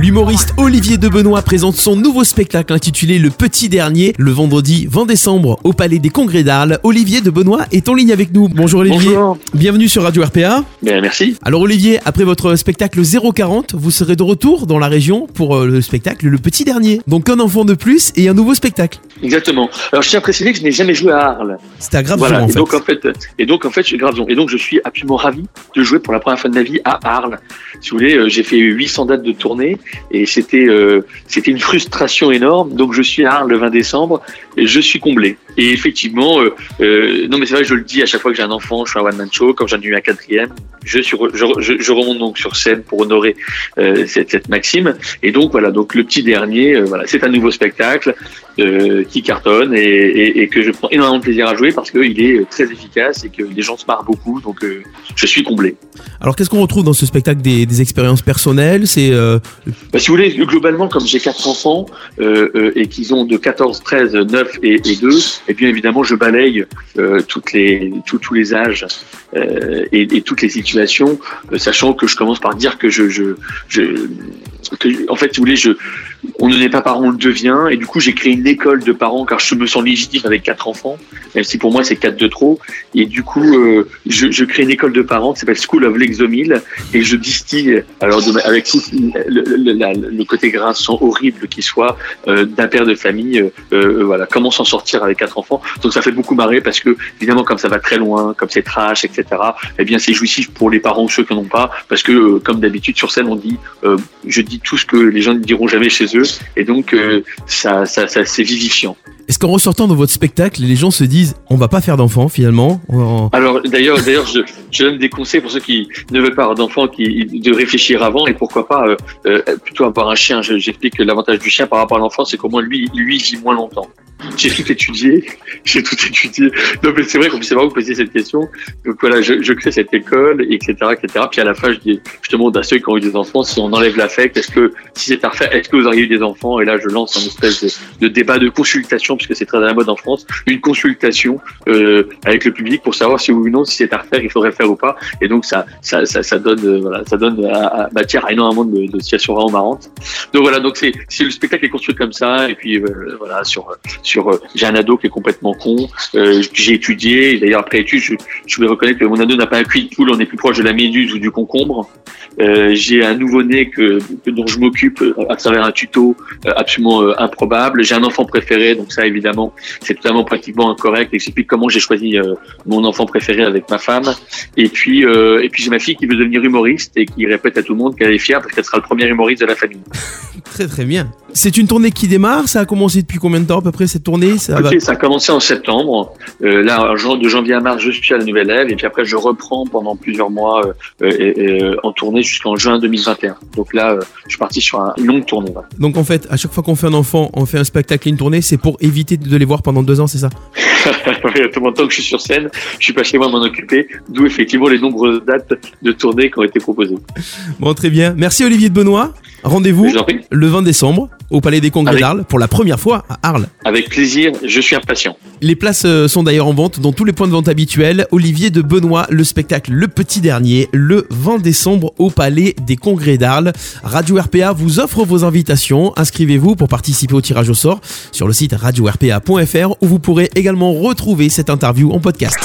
L'humoriste Olivier de Benoît présente son nouveau spectacle intitulé Le Petit Dernier le vendredi 20 décembre au Palais des Congrès d'Arles. Olivier de Benoît est en ligne avec nous. Bonjour Olivier. Bonjour. Bienvenue sur Radio RPA. Bien, merci. Alors Olivier, après votre spectacle 040, vous serez de retour dans la région pour euh, le spectacle Le Petit Dernier. Donc un enfant de plus et un nouveau spectacle. Exactement. Alors, je tiens à préciser que je n'ai jamais joué à Arles. C'était à Graveson Voilà. en et fait. donc, en fait, et donc, en fait, je Graveson. Et donc, je suis absolument ravi de jouer pour la première fois de ma vie à Arles. Si vous voulez, euh, j'ai fait 800 dates de tournée et c'était, euh, c'était une frustration énorme. Donc, je suis à Arles le 20 décembre et je suis comblé. Et effectivement, euh, euh, non, mais c'est vrai, je le dis à chaque fois que j'ai un enfant, je fais un one man show. Quand j'en ai eu un quatrième, je suis, je, je, je remonte donc sur scène pour honorer euh, cette, cette maxime. Et donc, voilà. Donc, le petit dernier, euh, voilà, c'est un nouveau spectacle. Euh, qui cartonne et, et, et que je prends énormément de plaisir à jouer parce qu'il est très efficace et que les gens se marrent beaucoup. Donc, euh, je suis comblé. Alors qu'est-ce qu'on retrouve dans ce spectacle des, des expériences personnelles? C'est euh, Bah, si vous voulez, globalement, comme j'ai quatre enfants et qu'ils ont de 14, 13, 9 et, et 2, et bien évidemment, je balaye toutes les, tous- tous les âges et, toutes les situations, sachant que je commence par dire que je, je, je en fait, si vous voulez, on ne n'est pas parent, on le devient, et du coup, j'ai créé une école de parents car je me sens légitime avec quatre enfants, même si pour moi c'est quatre de trop, et du coup, euh, je, crée une école de parents qui s'appelle School of Lexomil, et je distille, alors avec tout le, le- la- le côté grinçant horrible qui soit euh, d'un père de famille, euh, voilà, comment s'en sortir avec quatre enfants. Donc ça fait beaucoup marrer parce que évidemment comme ça va très loin, comme c'est trash, etc. Eh bien c'est jouissif pour les parents ou ceux qui n'en ont pas, parce que comme d'habitude sur scène on dit, je dis tout ce que les gens ne diront jamais chez eux, et donc euh, ça, ça, ça c'est vivifiant. est-ce qu'en ressortant de votre spectacle, les gens se disent on va pas faire d'enfants finalement? On- Alors d'ailleurs, d'ailleurs, je, je donne des conseils pour ceux qui ne veulent pas avoir d'enfants, qui de réfléchir avant et pourquoi pas euh, euh, plutôt avoir un chien. Je- J'explique que l'avantage du chien par rapport à l'enfant, c'est qu'au moins lui, lui vit moins longtemps. J'ai tout étudié, j'ai tout étudié. Non c'est vrai qu'on c'est marrant que vous posiez cette question. Donc voilà, je, je crée cette école, etc., etc. Puis à la fin, je dis, je demande à ceux qui ont eu des enfants si on enlève l'affect, est-ce que si c'est à refaire, est-ce que vous auriez eu des enfants? Et là, je lance un espèce de, débat de consultation puisque c'est très à la mode en France, une consultation euh, avec le public pour savoir si oui ou non si c'est à refaire, il faudrait faire ou pas. Et donc ça, ça, ça, ça donne, euh, voilà, ça donne à, à- matière à énormément de, de situations vraiment marrantes. Donc voilà, donc c'est le spectacle est construit comme ça. Et puis euh, voilà, sur, sur, euh, j'ai un ado qui est complètement con. Euh, j'ai étudié. D'ailleurs après étude, je, je vais reconnaître que mon ado n'a pas un cuit de poule. On est plus proche de la méduse ou du concombre. Euh, j'ai un nouveau-né que, dont je m'occupe à travers un tuto absolument improbable. J'ai un enfant préféré, donc ça évidemment c'est totalement pratiquement incorrect. J'explique comment j'ai choisi mon enfant préféré avec ma femme. Et puis et puis j'ai ma fille qui veut devenir humoriste et qui répète à tout le monde qu'elle est fière parce qu'elle sera le premier humoriste de la famille. Très très bien. C'est une tournée qui démarre, ça a commencé depuis combien de temps à peu près tournée ça va... Ça a commencé en septembre. Euh, là, de janvier à mars, je suis à la Nouvelle Ève et puis après je reprends pendant plusieurs mois euh, euh, et- et, en tournée jusqu'en juin 2021. Donc là, euh, je suis parti sur un- une longue tournée. Donc en fait, à chaque fois qu'on fait un enfant, on fait un spectacle et une tournée, c'est pour éviter de les voir pendant deux ans, c'est ça? Tout le temps que je suis sur scène, je suis pas chez moi à m'en occuper, d'où effectivement les nombreuses dates de tournée qui ont été proposées. Bon, très bien. Merci Olivier de Benoît. Rendez-vous le 20 décembre au Palais des Congrès Avec- d'Arles pour la première fois à Arles. Avec plaisir, je suis impatient. Les places euh, sont d'ailleurs en vente dans tous les points de vente habituels. Olivier de Benoît, le spectacle Le Petit Dernier, le 20 décembre au Palais des Congrès d'Arles. Radio RPA vous offre vos invitations. Inscrivez-vous pour participer au tirage au sort sur le site radio-rpa.fr où vous pourrez également retrouver cette interview en podcast.